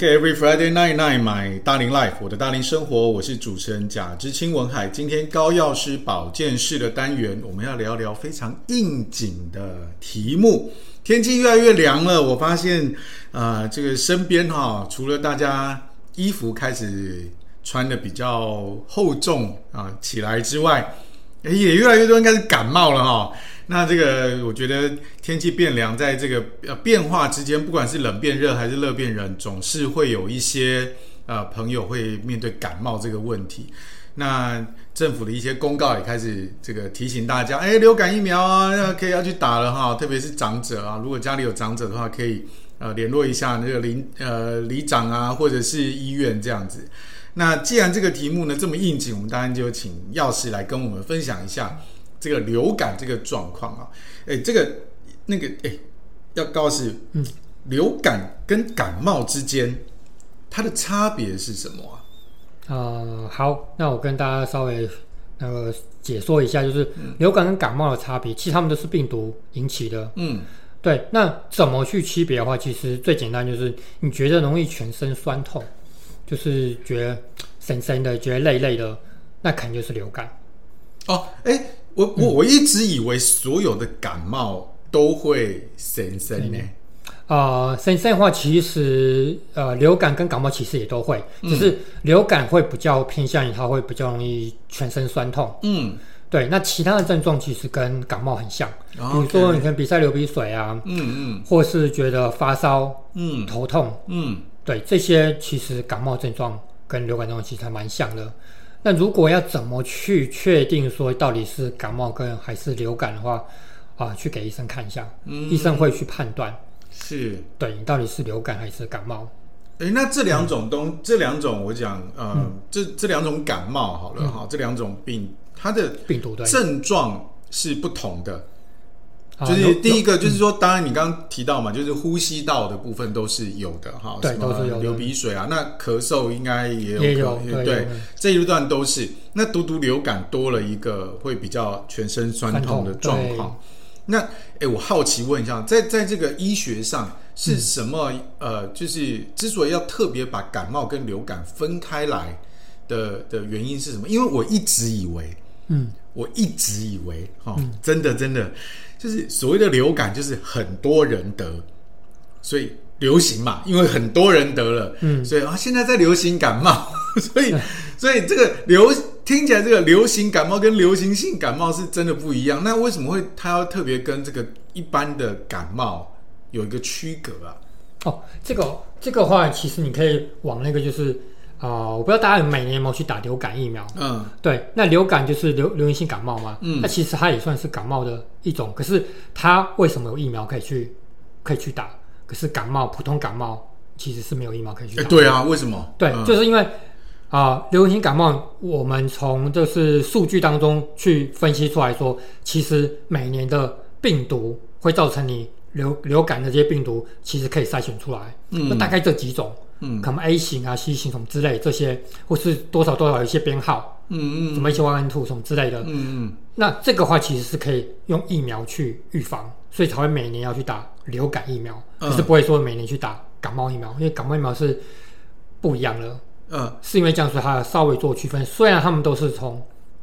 OK，Every、Friday night night，买大龄 life，我的大龄生活，我是主持人贾之清文海。今天高药师保健室的单元，我们要聊聊非常应景的题目。天气越来越凉了，我发现啊、呃，这个身边哈、除了大家衣服开始穿的比较厚重啊、起来之外，也越来越多人开始感冒了哈、那这个，我觉得天气变凉，在这个呃变化之间，不管是冷变热还是热变冷，总是会有一些呃朋友会面对感冒这个问题。那政府的一些公告也开始这个提醒大家，哎，流感疫苗啊，可以要去打了哈。特别是长者啊，如果家里有长者的话，可以呃联络一下那个邻呃里长啊，或者是医院这样子。那既然这个题目呢这么应景，我们当然就请药师来跟我们分享一下。这个流感这个状况啊，哎，这个那个哎，要告诉，嗯，流感跟感冒之间它的差别是什么啊？呃，好，那我跟大家稍微那个解说一下，就是流感跟感冒的差别，其实它们都是病毒引起的。嗯，对。那怎么去区别的话，其实最简单就是你觉得容易全身酸痛，就是觉得神神的，觉得累累的，那肯定就是流感。哦，哎。我我我一直以为所有的感冒都会生生呢。啊、嗯，生生的话，其实呃，流感跟感冒其实也都会，只是流感会比较偏向于它会比较容易全身酸痛。嗯，对。那其他的症状其实跟感冒很像，比如说你看鼻塞流鼻水啊，嗯嗯，或是觉得发烧，嗯，头痛，嗯，对，这些其实感冒症状跟流感症状其实还蛮像的。那如果要怎么去确定说到底是感冒跟还是流感的话，啊，去给医生看一下，嗯、医生会去判断，是。对你到底是流感还是感冒。诶，那这两种东，嗯、这两种我讲，呃，嗯、这这两种感冒好了哈，嗯、这两种病，它的病毒的症状是不同的。就是第一个，就是说，当然你刚刚提到嘛，就是呼吸道的部分都是有的哈，对，都是有流鼻水啊，那咳嗽应该也有，也有，对，这一段都是。那独独流感多了一个会比较全身酸痛的状况。那哎，我好奇问一下，在在这个医学上是什么？呃，就是之所以要特别把感冒跟流感分开来的的原因是什么？因为我一直以为，嗯，我一直以为，哈，真的真的。就是所谓的流感，就是很多人得，所以流行嘛，因为很多人得了，嗯，所以啊，现在在流行感冒，所以所以这个流听起来这个流行感冒跟流行性感冒是真的不一样。那为什么会它要特别跟这个一般的感冒有一个区隔啊？哦，这个这个话，其实你可以往那个就是。啊、呃，我不知道大家每年有没有去打流感疫苗？嗯，对，那流感就是流流行性感冒嘛。嗯，那其实它也算是感冒的一种。可是它为什么有疫苗可以去可以去打？可是感冒普通感冒其实是没有疫苗可以去打。欸、对啊，为什么？对，嗯、就是因为啊、呃，流行性感冒，我们从就是数据当中去分析出来说，其实每年的病毒会造成你流流感的这些病毒，其实可以筛选出来。嗯，那大概这几种。嗯，可能 A 型啊、C 型什么之类这些，或是多少多少有一些编号，嗯嗯，什么一些 one two 什么之类的，嗯嗯，那这个话其实是可以用疫苗去预防，所以才会每年要去打流感疫苗，可是不会说每年去打感冒疫苗，因为感冒疫苗是不一样的，嗯，是因为这样说它稍微做区分，虽然他们都是从。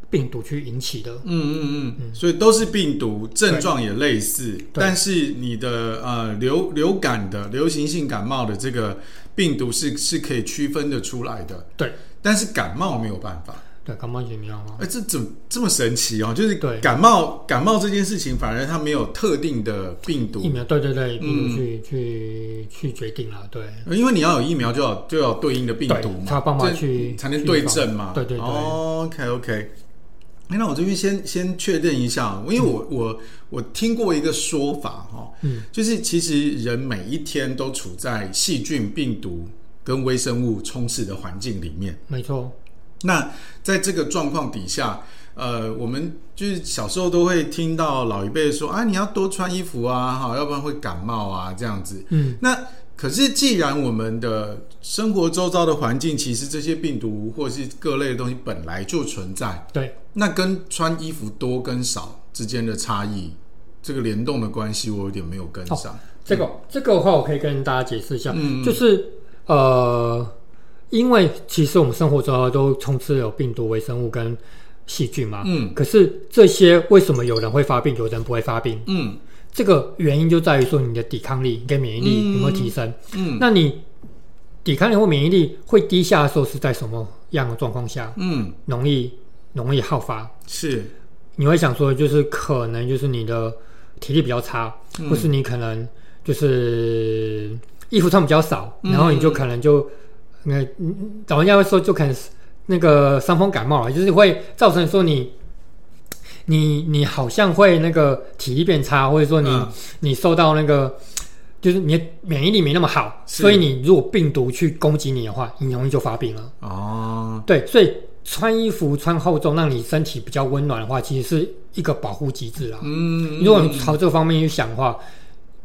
病毒去引起的，嗯嗯嗯，嗯，所以都是病毒，症状也类似，但是你的呃流流感的流行性感冒的这个病毒是是可以区分的出来的，对，但是感冒没有办法，对，感冒也没有啊，哎，这怎么这么神奇哦？就是感冒感冒这件事情，反而它没有特定的病毒。疫苗，对对对，病毒去去去决定了，对，因为你要有疫苗，就要就要对应的病毒嘛，它帮忙去才能对症嘛，对对对，OK OK。那我这边先先确认一下，因为我、嗯、我我听过一个说法哈，嗯，就是其实人每一天都处在细菌、病毒跟微生物充斥的环境里面，没错。那在这个状况底下，呃，我们就是小时候都会听到老一辈说啊，你要多穿衣服啊，哈，要不然会感冒啊，这样子，嗯，那。可是，既然我们的生活周遭的环境，其实这些病毒或是各类的东西本来就存在，对，那跟穿衣服多跟少之间的差异，这个联动的关系，我有点没有跟上。哦、这个这个的话，我可以跟大家解释一下，嗯，就是呃，因为其实我们生活中都充斥有病毒、微生物跟细菌嘛。嗯。可是这些为什么有人会发病，有人不会发病？嗯。这个原因就在于说你的抵抗力跟免疫力有没有提升？嗯。嗯，那你抵抗力或免疫力会低下的时候是在什么样的状况下？嗯。容易容易好发。是。你会想说，就是可能就是你的体力比较差，嗯、或是你可能就是衣服穿比较少，嗯、然后你就可能就那老人家会说，就可能那个伤风感冒了，就是会造成说你你你好像会那个体力变差，或者说你、嗯、你受到那个就是你的免疫力没那么好，所以你如果病毒去攻击你的话，你容易就发病了。哦，对，所以。穿衣服穿厚重，让你身体比较温暖的话，其实是一个保护机制啦。嗯，如果你朝这方面去想的话，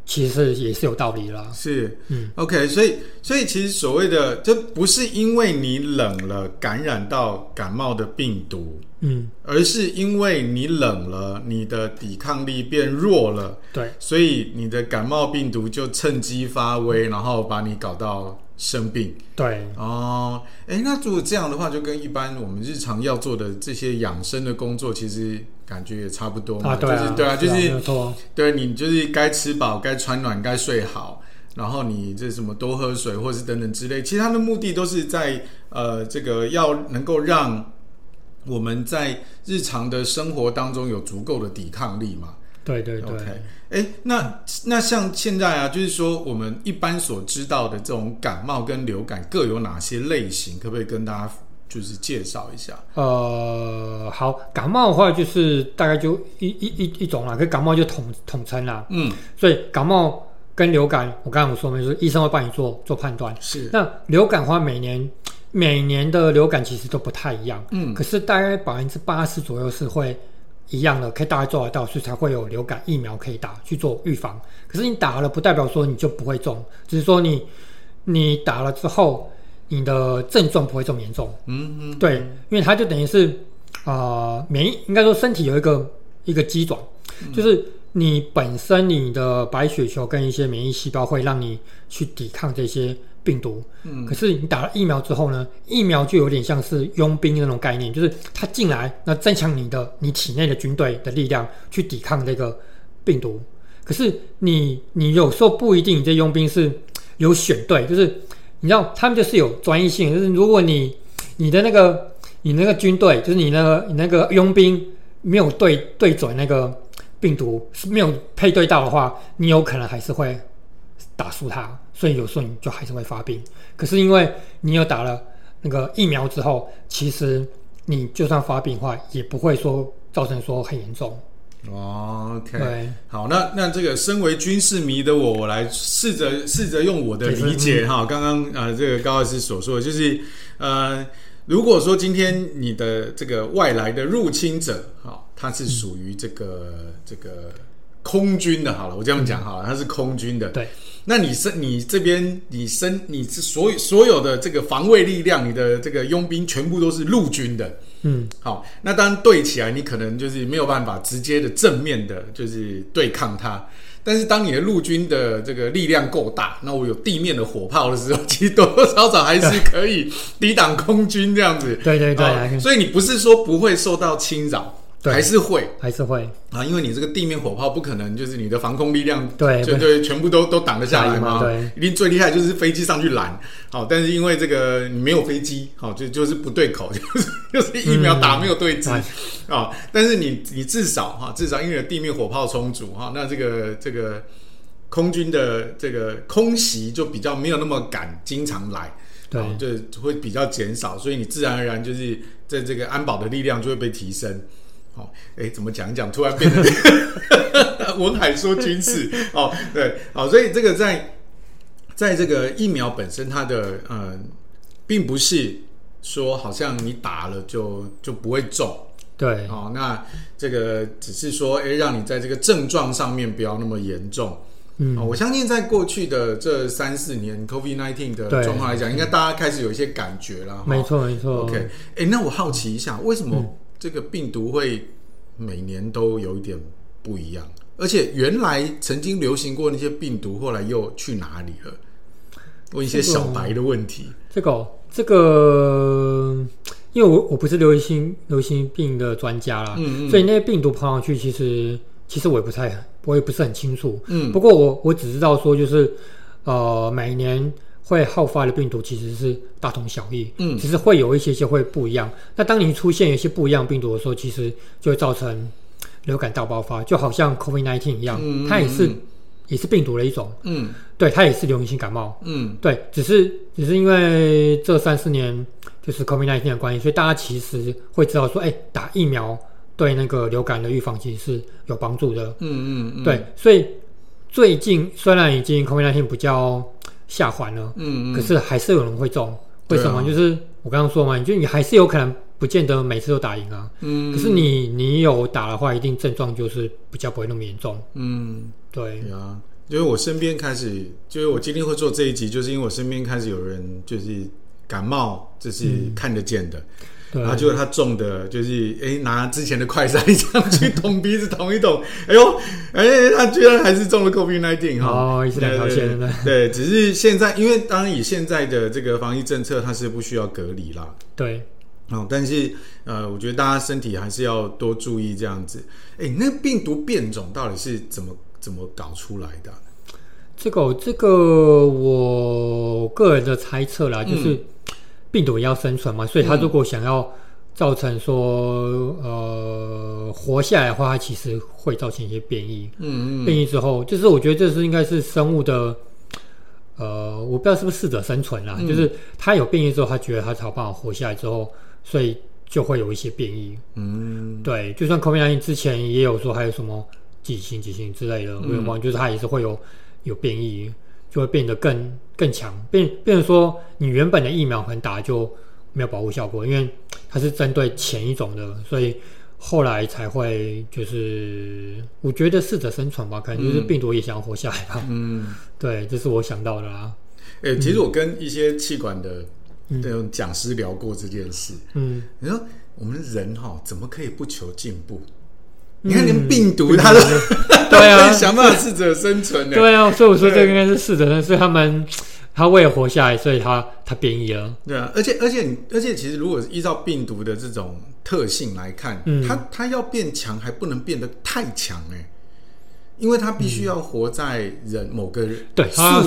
其实也是有道理啦。是，嗯，OK，所以，所以其实所谓的，这不是因为你冷了感染到感冒的病毒，嗯，而是因为你冷了，你的抵抗力变弱了，对，所以你的感冒病毒就趁机发威，然后把你搞到。生病，对。哦，哎，那如果这样的话，就跟一般我们日常要做的这些养生的工作，其实感觉也差不多嘛。啊，对啊，就是、对啊，就是，对你就是该吃饱，该穿暖，该睡好，然后你这什么多喝水，或是等等之类，其实它的目的都是在呃，这个要能够让我们在日常的生活当中有足够的抵抗力嘛。对对对。Okay. 哎，那那像现在啊，就是说我们一般所知道的这种感冒跟流感各有哪些类型？可不可以跟大家就是介绍一下？呃，好，感冒的话就是大概就一一一一种啦，跟感冒就统统称啦。嗯，所以感冒跟流感，我刚刚我说没说，医生会帮你做做判断。是，那流感的话，每年每年的流感其实都不太一样。嗯，可是大概百分之八十左右是会。一样的，可以大概做得到，所以才会有流感疫苗可以打去做预防。可是你打了，不代表说你就不会中，只是说你你打了之后，你的症状不会这么严重。嗯嗯，对，因为它就等于是啊、呃，免疫应该说身体有一个一个机转，嗯、就是你本身你的白血球跟一些免疫细胞会让你去抵抗这些。病毒，嗯，可是你打了疫苗之后呢？疫苗就有点像是佣兵那种概念，就是它进来，那增强你的你体内的军队的力量去抵抗这个病毒。可是你你有时候不一定，你这佣兵是有选对，就是你知道他们就是有专业性，就是如果你你的那个你那个军队，就是你那个你那个佣兵没有对对准那个病毒，是没有配对到的话，你有可能还是会打输他。所以有时候你就还是会发病，可是因为你有打了那个疫苗之后，其实你就算发病的话，也不会说造成说很严重。哦，OK，好，那那这个身为军事迷的我，我来试着试着用我的理解哈，刚刚啊这个高老师所说的，就是呃，如果说今天你的这个外来的入侵者，哈，他是属于这个、嗯、这个空军的，好了，我这样讲好了，他是空军的，对。那你身你这边你身你是所有所有的这个防卫力量，你的这个佣兵全部都是陆军的，嗯，好，那当然对起来，你可能就是没有办法直接的正面的，就是对抗它。但是当你的陆军的这个力量够大，那我有地面的火炮的时候，其实多多少少还是可以抵挡空军这样子。对 对对，哦，所以你不是说不会受到侵扰。对，还是会，还是会。啊，因为你这个地面火炮不可能就是你的防空力量，对，就对，全部都都挡得下来嘛。对，一定最厉害就是飞机上去拦，好，但是因为这个你没有飞机，好，就就是不对口，就是就是疫苗打没有对机啊。但是你你至少哈，至少因为地面火炮充足哈，那这个这个空军的这个空袭就比较没有那么敢经常来，对，就会比较减少，所以你自然而然就是在这个安保的力量就会被提升。好，哎，怎么讲一讲，突然变成 文海说军事哦，对，好，所以这个在在这个疫苗本身，它的呃，并不是说好像你打了就就不会中，对，哦，那这个只是说，哎，让你在这个症状上面不要那么严重。嗯，我相信在过去的这三四年，COVID nineteen 的状况来讲，应该大家开始有一些感觉了。没错，没错。OK，哎，那我好奇一下，为什么？嗯这个病毒会每年都有一点不一样，而且原来曾经流行过那些病毒，后来又去哪里了？问一些小白的问题。这个、哦、这个，因为我我不是流行流行病的专家啦，嗯嗯，所以那些病毒跑上去，其实其实我也不太，我也不是很清楚。嗯，不过我我只知道说，就是呃，每年会好发的病毒其实是大同小异，嗯，只是会有一些些会不一样。那当你出现一些不一样病毒的时候，其实就会造成流感大爆发，就好像 COVID-19 一样，嗯它也是。也是病毒的一种，嗯，对，它也是流行性感冒，嗯，对，只是只是因为这三四年就是 COVID-19 的关系，所以大家其实会知道说，哎、欸，打疫苗对那个流感的预防其实是有帮助的，嗯嗯嗯，对，所以最近虽然已经 COVID-19 比较下环了，嗯嗯，可是还是有人会中，为什么？啊、就是我刚刚说嘛，就你还是有可能不见得每次都打赢啊，嗯，可是你你有打的话，一定症状就是比较不会那么严重，嗯。对。啊，因为我身边开始，就是我今天会做这一集，就是因为我身边开始有人就是感冒，就是看得见的，嗯、然后结果他中的就是哎拿之前的快筛这样去捅鼻子捅一捅，哎呦，哎他居然还是中了 COVID-19 哈，哦，是两条线的，对，只是现在因为当然以现在的这个防疫政策，它是不需要隔离啦，对。哦，但是呃，我觉得大家身体还是要多注意这样子。哎，那病毒变种到底是怎么怎么搞出来的？这个这个，我个人的猜测啦，就是病毒也要生存嘛，嗯、所以他如果想要造成说呃活下来的话，它其实会造成一些变异。嗯嗯，变异之后，就是我觉得这是应该是生物的。呃，我不知道是不是适者生存啦，嗯、就是它有变异之后，它觉得它才有办法活下来之后，所以就会有一些变异。嗯，对，就算 COVID-19 之前也有说还有什么几型几型之类的，嗯、我就是它也是会有有变异，就会变得更更强，变变成说你原本的疫苗可能打就没有保护效果，因为它是针对前一种的，所以。后来才会就是，我觉得适者生存吧，可能就是病毒也想要活下来吧。嗯，对，这是我想到的啦。哎、欸，其实我跟一些气管的那种讲师聊过这件事。嗯，你说我们人哈，怎么可以不求进步？嗯、你看连病毒 它都对啊，想办法适者生存的。对啊，所以我说这个应该是适者生存，是他们。他为了活下来，所以他他变异了。对啊，而且而且而且，其实如果依照病毒的这种特性来看，嗯，它它要变强还不能变得太强哎，因为它必须要活在人某个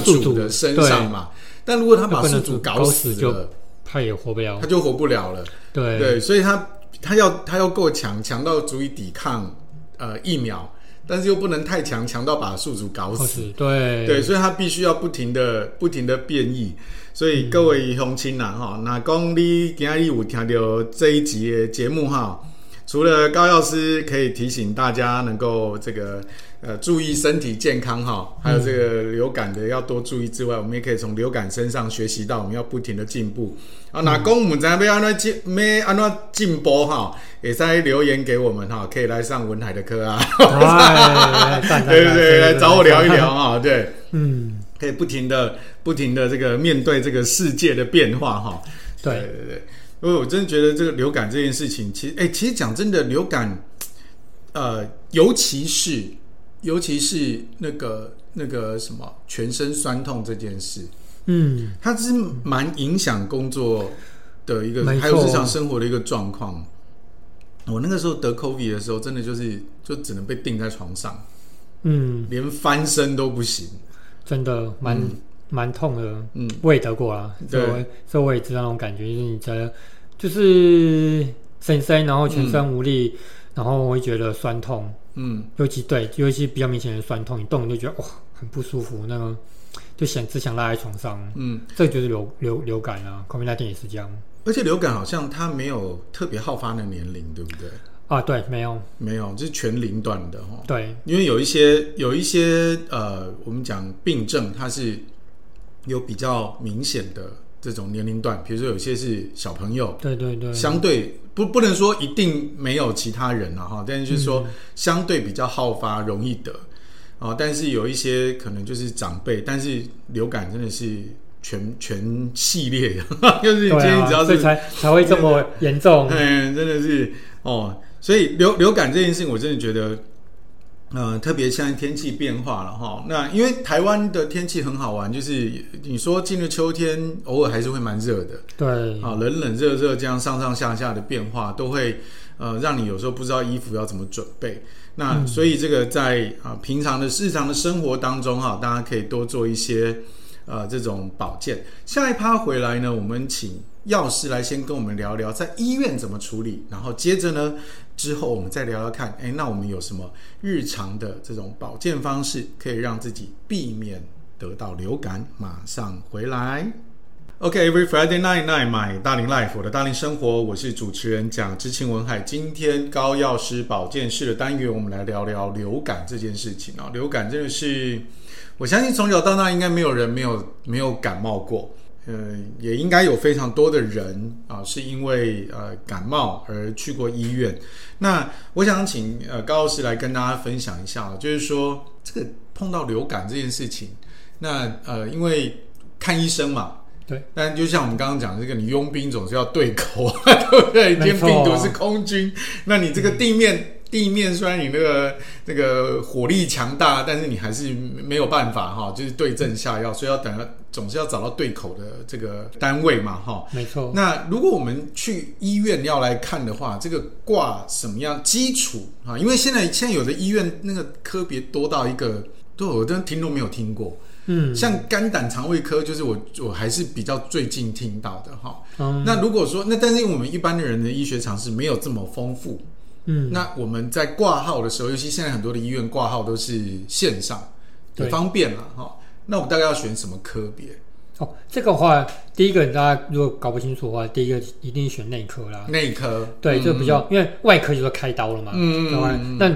宿主的身上嘛。但如果他把宿主搞死了，他也活不了，他就活不了了。对对，所以他他要他要够强，强到足以抵抗呃疫苗。但是又不能太强，强到把宿主搞死。对对，所以它必须要不停的、不停的变异。所以各位乡亲呐，哈、嗯，那讲你今日有听到这一集的节目哈，除了高药师可以提醒大家能够这个。呃，注意身体健康哈，还有这个流感的要多注意之外，嗯、我们也可以从流感身上学习到，我们要不停的进步。啊、嗯，那公我们在要安怎进，没安怎进步哈，也在留言给我们哈，可以来上文海的课啊。对对对，来找我聊一聊啊，对，嗯，可以不停的、不停的这个面对这个世界的变化哈。对对对，因为我真的觉得这个流感这件事情，其实哎、欸，其实讲真的，流感，呃，尤其是。尤其是那个那个什么全身酸痛这件事，嗯，它是蛮影响工作的一个，还有日常生活的一个状况。我那个时候得 COVID 的时候，真的就是就只能被定在床上，嗯，连翻身都不行，真的蛮蛮痛的。嗯，我也得过啊，对，所以我也知道那种感觉，就是你的就是身身，然后全身无力，然后我会觉得酸痛。嗯，尤其对，尤其比较明显的酸痛，你动你就觉得哇，很不舒服，那个就想只想拉在床上。嗯，这就是流流流感啊，COVID-19 也是这样。而且流感好像它没有特别好发的年龄，对不对？啊，对，没有，没有，就是全龄段的哈。对，因为有一些有一些呃，我们讲病症，它是有比较明显的这种年龄段，比如说有些是小朋友，对对对，相对。不，不能说一定没有其他人了哈，但是就是说相对比较好发，容易得啊。但是有一些可能就是长辈，但是流感真的是全全系列的，就是你今天只要是、啊、才才会这么严重，嗯，真的是哦。所以流流感这件事情，我真的觉得呃，特别现在天气变化了哈，那因为台湾的天气很好玩，就是你说进入秋天，偶尔还是会蛮热的，对，啊，冷冷热热这样上上下下的变化，都会呃让你有时候不知道衣服要怎么准备。那、嗯、所以这个在啊平常的日常的生活当中哈，大家可以多做一些呃这种保健。下一趴回来呢，我们请药师来先跟我们聊聊在医院怎么处理，然后接着呢。之后我们再聊聊看，哎，那我们有什么日常的这种保健方式，可以让自己避免得到流感？马上回来。OK，Every、Friday night night my 大龄 life，我的大龄生活，我是主持人贾知清文海。今天高药师保健室的单元，我们来聊聊流感这件事情啊。流感真的是，我相信从小到大应该没有人没有没有感冒过。呃，也应该有非常多的人啊，是因为呃感冒而去过医院。那我想请呃高老师来跟大家分享一下，就是说这个碰到流感这件事情，那呃因为看医生嘛，对。但就像我们刚刚讲的这个，你佣兵总是要对口，对 不对？今天病毒是空军，那你这个地面。嗯地面虽然你那个那个火力强大，但是你还是没有办法哈，就是对症下药，所以要等，总是要找到对口的这个单位嘛哈。没错。那如果我们去医院要来看的话，这个挂什么样基础啊？因为现在现在有的医院那个科别多到一个，对我真听都没有听过。嗯，像肝胆肠胃科，就是我我还是比较最近听到的哈。嗯。那如果说那，但是我们一般的人的医学常识没有这么丰富。嗯，那我们在挂号的时候，尤其现在很多的医院挂号都是线上，很方便了哈。那我们大概要选什么科别？哦，这个话，第一个大家如果搞不清楚的话，第一个一定选内科啦。内科，对，这、嗯、比较，因为外科就是开刀了嘛。嗯嗯。那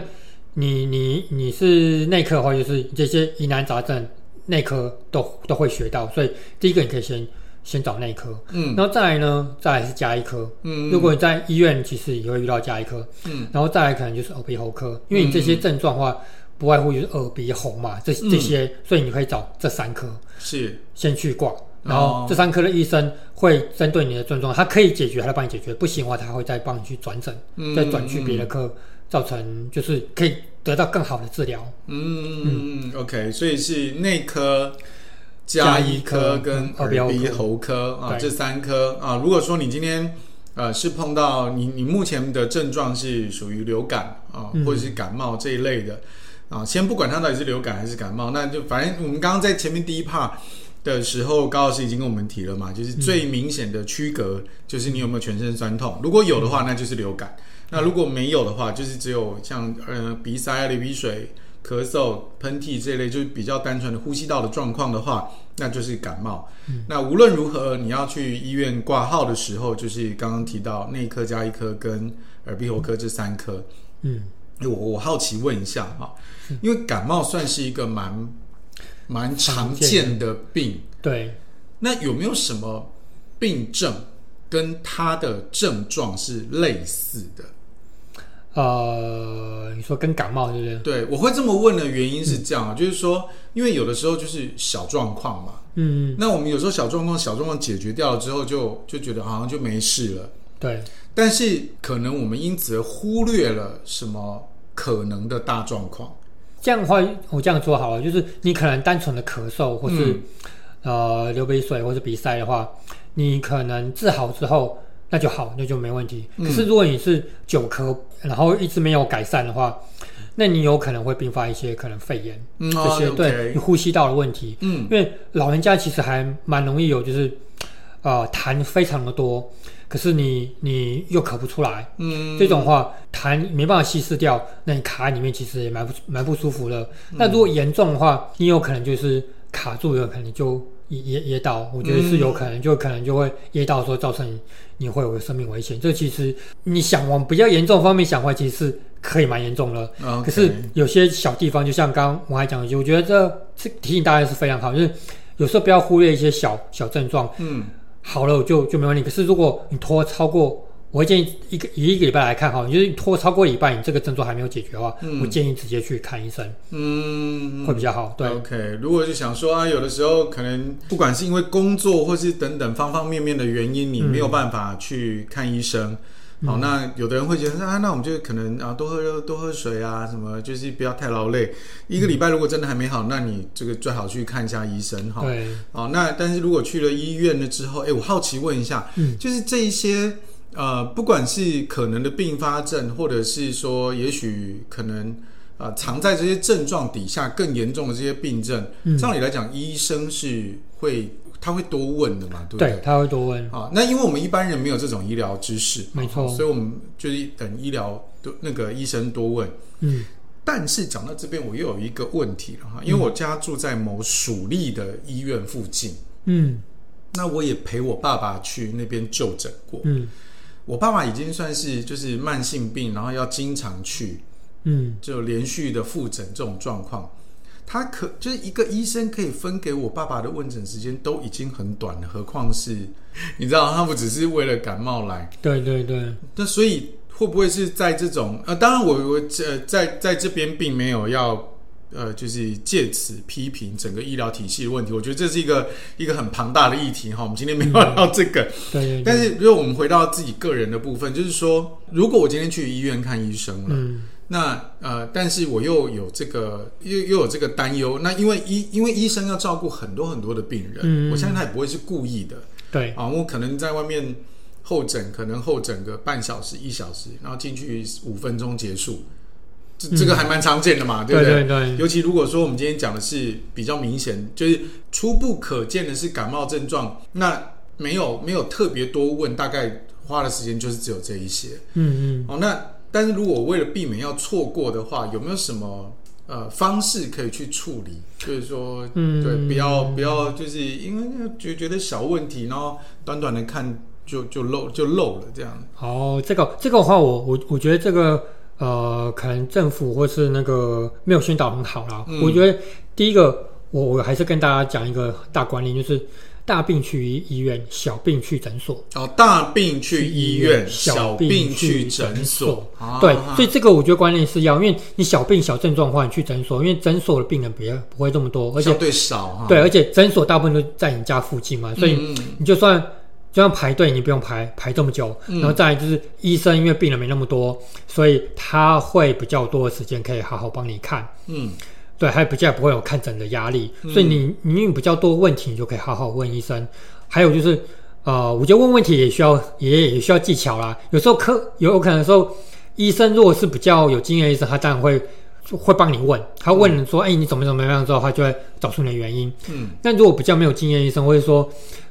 你你你是内科的话，就是这些疑难杂症，内科都都会学到，所以第一个你可以先。先找内科，嗯，然后再来呢，再来是加一科，嗯，如果你在医院，其实也会遇到加一科，嗯，然后再来可能就是耳鼻喉科，因为你这些症状的话，不外乎就是耳鼻喉嘛，这这些，所以你可以找这三科，是。先去挂，然后这三科的医生会针对你的症状，他可以解决，他就帮你解决，不行的话，他会再帮你去转诊，再转去别的科，造成就是可以得到更好的治疗，嗯嗯。嗯，OK，所以是内科。家医科跟耳鼻喉科啊，这三科。啊，如果说你今天呃是碰到你你目前的症状是属于流感啊，或者是感冒这一类的啊，先不管它到底是流感还是感冒，那就反正我们刚刚在前面第一 part 的时候，高老师已经跟我们提了嘛，就是最明显的区隔就是你有没有全身酸痛，如果有的话，那就是流感；那如果没有的话，就是只有像呃鼻塞啊、流鼻水。咳嗽、喷嚏这类就是比较单纯的呼吸道的状况的话，那就是感冒。嗯、那无论如何，你要去医院挂号的时候，就是刚刚提到内科、加医科跟耳鼻喉科这三科。嗯，我我好奇问一下哈，因为感冒算是一个蛮蛮常见的病，对。那有没有什么病症跟它的症状是类似的？呃，你说跟感冒对不对？对，我会这么问的原因是这样，嗯、就是说，因为有的时候就是小状况嘛，嗯，那我们有时候小状况、小状况解决掉了之后就，就就觉得好像就没事了，对。但是可能我们因此忽略了什么可能的大状况。这样的话，我这样说好了，就是你可能单纯的咳嗽，或是、嗯、呃流鼻水，或是鼻塞的话，你可能治好之后。那就好，那就没问题。可是如果你是久咳，然后一直没有改善的话，那你有可能会并发一些可能肺炎、嗯、这些，对你呼吸道的问题。嗯，因为老人家其实还蛮容易有，就是呃痰非常的多，可是你你又咳不出来。嗯，这种话痰没办法稀释掉，那你卡在里面其实也蛮不蛮不舒服的。那如果严重的话，你有可能就是卡住，有可能就。噎噎到，我觉得是有可能，嗯、就可能就会噎到，说造成你会有生命危险。这其实你想往比较严重方面想的话，其实是可以蛮严重的。可是有些小地方，就像刚刚我还讲的，我觉得这这提醒大家是非常好，就是有时候不要忽略一些小小症状。嗯，好了就就没问题。可是如果你拖超过，我会建议一个以一个礼拜来看哈，就是拖超过礼拜，你这个症状还没有解决的话，嗯、我建议直接去看医生，嗯，会比较好。对，OK。如果是想说啊，有的时候可能不管是因为工作或是等等方方面面的原因，你没有办法去看医生，嗯、好，那有的人会觉得啊，那我们就可能啊，多喝热多喝水啊，什么就是不要太劳累。一个礼拜如果真的还没好，那你这个最好去看一下医生哈。对，好，那但是如果去了医院了之后，哎，我好奇问一下，嗯，就是这一些呃，不管是可能的并发症，或者是说也许可能呃藏在这些症状底下更严重的这些病症，嗯，照理来讲，医生是会。他会多问的嘛，对不对？对，他会多问。啊，那因为我们一般人没有这种医疗知识，没错，所以我们就是等医疗的那个医生多问。嗯，但是讲到这边，我又有一个问题了哈，因为我家住在某属立的医院附近。嗯，那我也陪我爸爸去那边就诊过。嗯，我爸爸已经算是就是慢性病，然后要经常去，嗯，就连续的复诊这种状况。他可就是一个医生可以分给我爸爸的问诊时间都已经很短了，何况是你知道他不只是为了感冒来。对对对。那所以会不会是在这种呃，当然我我呃在在这边并没有要呃就是借此批评整个医疗体系的问题，我觉得这是一个一个很庞大的议题哈。我们今天没有聊到这个。对，对，对。但是如果我们回到自己个人的部分，就是说，如果我今天去医院看医生了。嗯那呃，但是我又有这个，又又有这个担忧。那因为医，因为医生要照顾很多很多的病人，嗯、我相信他也不会是故意的。对啊，我可能在外面候诊，可能候诊个半小时、一小时，然后进去五分钟结束，这这个还蛮常见的嘛，嗯、对不对？对对对。尤其如果说我们今天讲的是比较明显，就是初步可见的是感冒症状，那没有没有特别多问，大概花的时间就是只有这一些。嗯嗯。哦，那。但是如果为了避免要错过的话，有没有什么呃方式可以去处理？就是说，嗯，对，不要不要，就是因为觉觉得小问题，然后短短的看就就漏就漏了这样。哦，这个这个的话，我我我觉得这个呃，可能政府或是那个没有宣导很好啦。嗯，我觉得第一个，我我还是跟大家讲一个大观念，就是。大病去医院，小病去诊所。哦，大病去医院，小病去诊所。对，所以这个我觉得观念是要，因为你小病小症状的话，你去诊所，因为诊所的病人别不会这么多，而且相对少。对，而且诊所大部分都在你家附近嘛，所以你就算就像排队，你不用排排这么久。然后再来就是医生，因为病人没那么多，所以他会比较多的时间可以好好帮你看。嗯。对，还比较不会有看诊的压力，嗯、所以你你有比较多问题，你就可以好好问医生。还有就是，呃，我觉得问问题也需要也也需要技巧啦。有时候科有有可能说，医生如果是比较有经验的医生，他当然会会帮你问，他问你说，哎、嗯，你怎么怎么样之后，他就会找出你的原因。嗯。但如果比较没有经验医生，或者说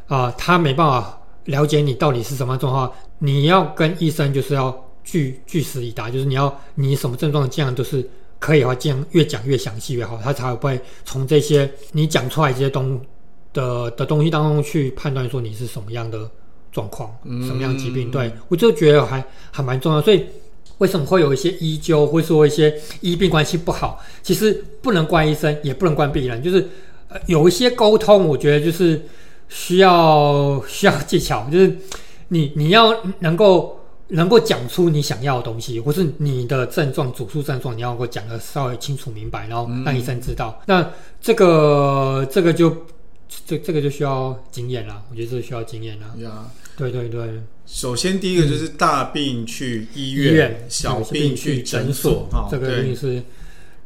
啊、呃，他没办法了解你到底是什么状况，你要跟医生就是要据据实以答，就是你要你什么症状，这样都是。可以的话，这样越讲越详细越好，他才会从这些你讲出来这些东的的东西当中去判断说你是什么样的状况，嗯、什么样疾病。对，我就觉得还还蛮重要。所以为什么会有一些医纠，会说一些医病关系不好？其实不能怪医生，也不能怪病人，就是呃有一些沟通，我觉得就是需要需要技巧，就是你你要能够。能够讲出你想要的东西，或是你的症状、主诉症状，你要给我讲的稍微清楚明白，然后让医生知道。嗯、那这个这个就这这个就需要经验了，我觉得这个需要经验了。呀，对对对。首先第一个就是大病去医院，嗯、医院小病去诊所，哈，这个一定是。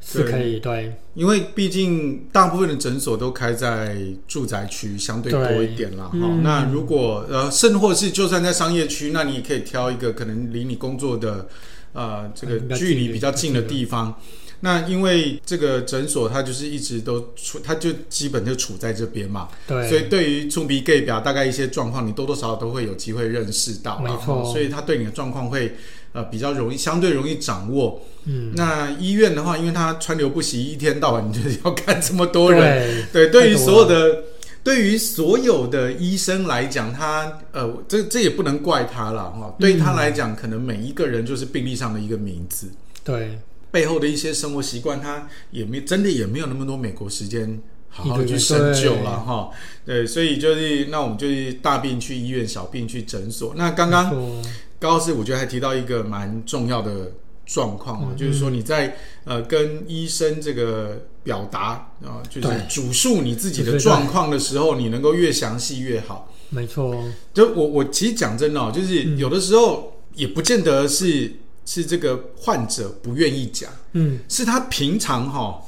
是可以对，因为毕竟大部分的诊所都开在住宅区，相对多一点啦。哈、嗯，那如果呃，甚或是就算在商业区，那你也可以挑一个可能离你工作的呃这个距离比较近的地方。那因为这个诊所它就是一直都处，它就基本就处在这边嘛。对，所以对于触鼻 gay 表大概一些状况，你多多少少都会有机会认识到。没错，所以他对你的状况会。呃，比较容易，相对容易掌握。嗯，那医院的话，因为它川流不息，一天到晚你就是要看这么多人。对，对，对于所有的，对于所有的医生来讲，他呃，这这也不能怪他了哈。嗯、对于他来讲，可能每一个人就是病历上的一个名字。对，背后的一些生活习惯，他也没真的也没有那么多美国时间好好的去深究了哈。对，所以就是那我们就是大病去医院，小病去诊所。那刚刚。高老师，我觉得还提到一个蛮重要的状况啊，嗯、就是说你在呃跟医生这个表达啊，就是主述你自己的状况的时候，你能够越详细越好。没错，就我我其实讲真的哦，就是有的时候也不见得是是这个患者不愿意讲，嗯，是他平常哈、哦、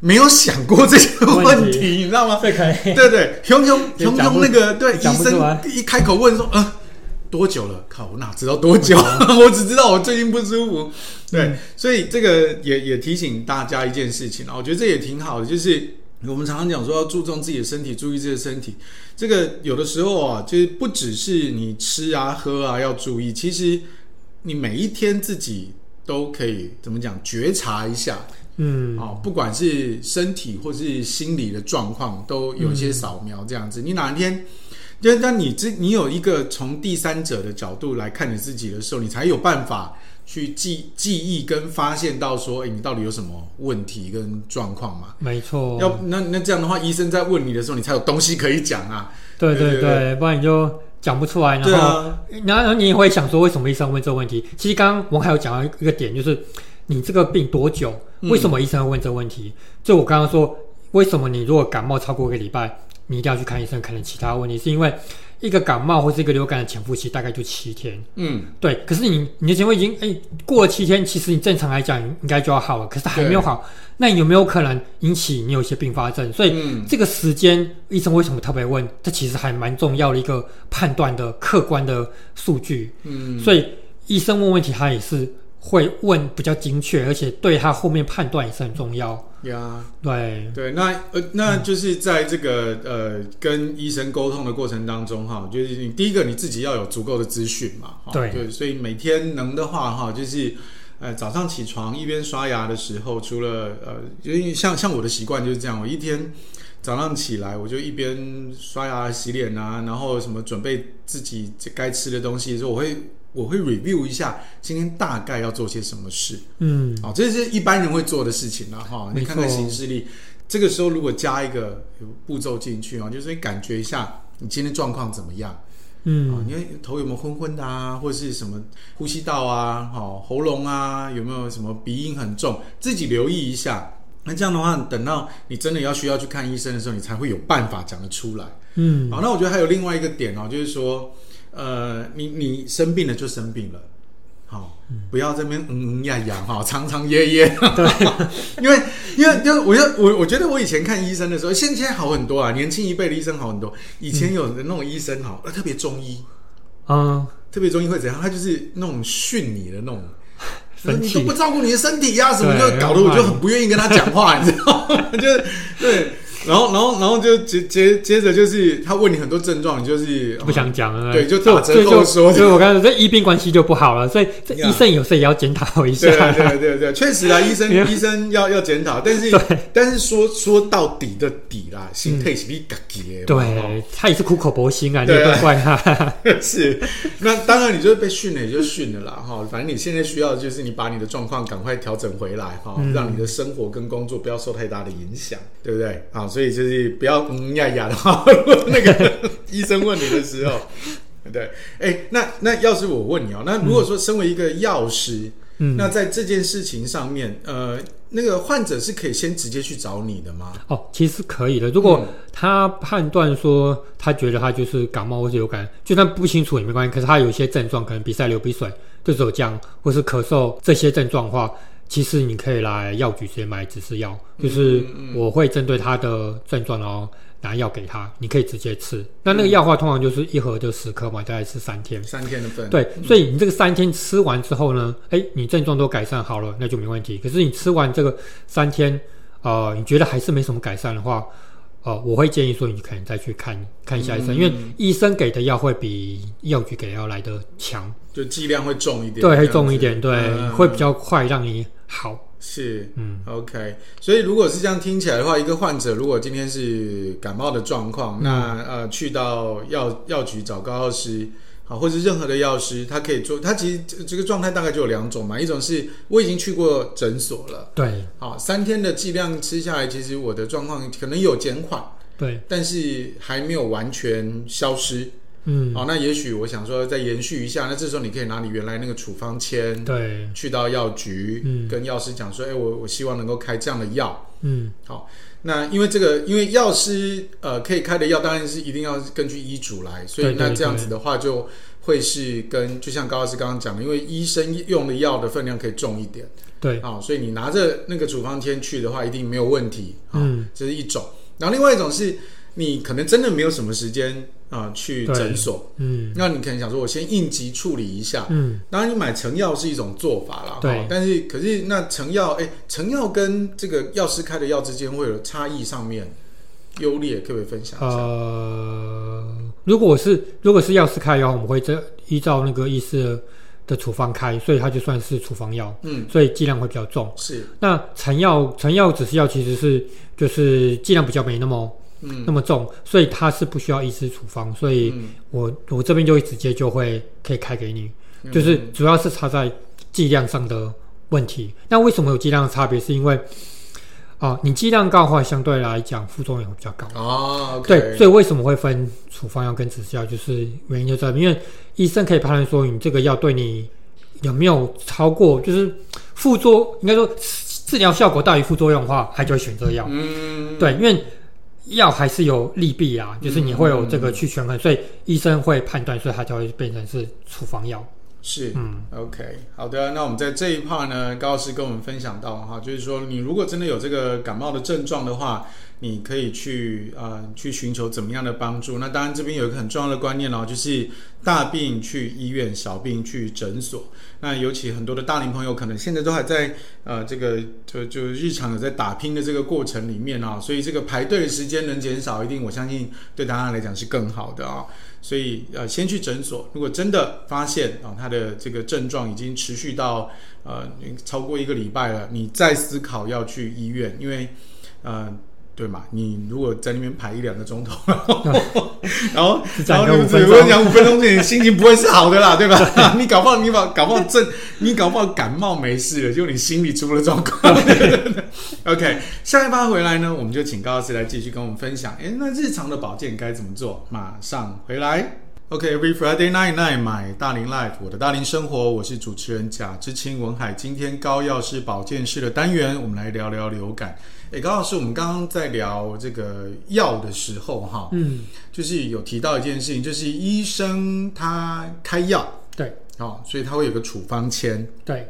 没有想过这些问题，你知道吗？对，对对，熊熊熊熊那个对医生一开口问说，嗯、呃，多久了？靠，我哪知道多久？我只知道我最近不舒服。对，嗯、所以这个也也提醒大家一件事情啊，我觉得这也挺好的，就是。我们常常讲说要注重自己的身体，注意自己的身体。这个有的时候啊，就是不只是你吃啊、喝啊要注意，其实你每一天自己都可以怎么讲觉察一下，嗯，哦，不管是身体或是心理的状况，都有一些扫描这样子。嗯、你哪一天，就是当你这你有一个从第三者的角度来看你自己的时候，你才有办法。去记记忆跟发现到说，哎，你到底有什么问题跟状况嘛？没错。要那那这样的话，医生在问你的时候，你才有东西可以讲啊。对对对，对对对，不然你就讲不出来。然后，啊、然后你也会想说，为什么医生问这个问题？其实刚刚我还有讲到一个点，就是你这个病多久？为什么医生会问这个问题？嗯、就我刚刚说，为什么你如果感冒超过一个礼拜，你一定要去看医生？可能其他问题是因为。一个感冒或是一个流感的潜伏期大概就七天，嗯，对。可是你你的情况已经哎过了七天，其实你正常来讲应该就要好了，可是还没有好，那你有没有可能引起你有一些并发症？所以、嗯、这个时间医生为什么特别问？这其实还蛮重要的一个判断的客观的数据，嗯，所以医生问问题他也是会问比较精确，而且对他后面判断也是很重要。呀，对对，那呃，那就是在这个呃跟医生沟通的过程当中哈，就是你第一个你自己要有足够的资讯嘛，对，就所以每天能的话哈，就是呃早上起床一边刷牙的时候，除了呃，因为像像我的习惯就是这样，我一天早上起来我就一边刷牙洗脸啊，然后什么准备自己该吃的东西的时候，我会。我会 review 一下今天大概要做些什么事，嗯，好、哦，这是一般人会做的事情了哈。哦、你看看行事历，这个时候如果加一个步骤进去啊、哦，就是你感觉一下你今天状况怎么样，嗯，哦、你看头有没有昏昏的啊，或者是什么呼吸道啊，好、哦，喉咙啊有没有什么鼻音很重，自己留意一下。那这样的话，等到你真的要需要去看医生的时候，你才会有办法讲得出来。嗯，好，那我觉得还有另外一个点哦，就是说。呃，你你生病了就生病了，好，不要在那边嗯嗯呀呀哈，长长噎噎。对，因为因为因为我要我我觉得我以前看医生的时候，现在好很多啊，年轻一辈的医生好很多。以前有的那种医生哈，特别中医啊，特别中医会怎样？他就是那种训你的那种，你都不照顾你的身体呀，什么就搞得我就很不愿意跟他讲话，你知道吗？就是对。然后，然后，然后就接接接着就是他问你很多症状，你就是不想讲了。对，就打折扣说。所以我刚才说这医病关系就不好了，所以这 医生有时候也要检讨一下。对对对对，确实啊，医生医生要要检讨，但是但是说说到底的底啦，心态是你自己的。对，他也是苦口婆心啊，你不要怪他。是，那当然你就是被训了也就训了啦哈，反正你现在需要的就是你把你的状况赶快调整回来哈，让你的生活跟工作不要受太大的影响，对不对？好。所以就是不要嗯呀呀的话，那个医生问你的时候，对，哎，那那要是我问你哦，那如果说身为一个药师，嗯，那在这件事情上面，呃，那个患者是可以先直接去找你的吗？哦，其实可以的。如果他判断说他觉得他就是感冒或是流感，就算不清楚也没关系。可是他有一些症状，可能鼻塞、流鼻水、对手僵或是咳嗽这些症状的话。其实你可以来药局直接买指示药，就是我会针对他的症状，然后拿药给他，你可以直接吃。那那个药的话，通常就是一盒就十颗嘛，大概吃三天。三天的份。对，所以你这个三天吃完之后呢，哎，你症状都改善好了，那就没问题。可是你吃完这个三天，呃，你觉得还是没什么改善的话，呃，我会建议说你可能再去看看一下医生，因为医生给的药会比药局给的药来的强，就剂量会重一点。对，会重一点，对，嗯、会比较快让你。好。是嗯，OK，所以如果是这样听起来的话，一个患者如果今天是感冒的状况，嗯、那呃去到药药局找高药师，好，或者是任何的药师，他可以做。他其实这个状态大概就有两种嘛，一种是我已经去过诊所了，对，好，三天的剂量吃下来，其实我的状况可能有减缓，对，但是还没有完全消失。嗯，好，那也许我想说再延续一下，那这时候你可以拿你原来那个处方签，对，去到药局，嗯，跟药师讲说，哎，我我希望能够开这样的药，嗯，好，那因为这个，因为药师呃可以开的药，当然是一定要根据医嘱来，所以那这样子的话就会是跟就像高老师刚刚讲的，因为医生用的药的分量可以重一点，对，啊、哦，所以你拿着那个处方签去的话，一定没有问题，哦、嗯，这是一种。然后另外一种是你可能真的没有什么时间。啊、呃，去诊所，嗯，那你可能想说，我先应急处理一下，嗯，当然你买成药是一种做法啦，对，但是可是那成药，哎，成药跟这个药师开的药之间会有差异，上面优劣可不可以分享一下？呃，如果是如果是药师开药，我们会这依照那个医师的处方开，所以它就算是处方药，嗯，所以剂量会比较重。是，那成药成药止泻药其实是就是剂量比较没那么。嗯，那么重，所以它是不需要医师处方，所以我、嗯、我这边就会直接就会可以开给你，嗯、就是主要是差在剂量上的问题。那为什么有剂量的差别？是因为啊、呃，你剂量高的话，相对来讲副作用也会比较高哦。Okay、对，所以为什么会分处方药跟指示药？就是原因就在，因为医生可以判断说你这个药对你有没有超过，就是副作应该说治疗效果大于副作用的话，他就会选择药。嗯，对，因为。药还是有利弊啊，就是你会有这个去权衡，嗯、所以医生会判断，所以它就会变成是处方药。是，嗯，OK，好的。那我们在这一 part 呢，高老师跟我们分享到哈，就是说你如果真的有这个感冒的症状的话，你可以去呃去寻求怎么样的帮助。那当然这边有一个很重要的观念哦，就是大病去医院，小病去诊所。那尤其很多的大龄朋友可能现在都还在呃这个就就日常有在打拼的这个过程里面啊、哦，所以这个排队的时间能减少，一定我相信对大家来讲是更好的啊、所以呃先去诊所，如果真的发现啊、他的这个症状已经持续到呃超过一个礼拜了，你再思考要去医院，因为呃。对嘛？你如果在那边排一两个钟头，然后，然后，然后你只会讲五分钟，你心情不会是好的啦，对吧？你搞不好，你把搞不好症，你搞不好感冒没事了，就你心里出了状况。OK，下一趴回来呢，我们就请高老师来继续跟我们分享。哎，那日常的保健该怎么做？马上回来。OK，Every、okay, Friday night night，买大龄 Life，我的大龄生活，我是主持人贾志清文海。今天高药师保健室的单元，我们来聊聊流感。诶，高老师，我们刚刚在聊这个药的时候，哈，嗯，就是有提到一件事情，就是医生他开药，对，哦，所以他会有个处方签，对。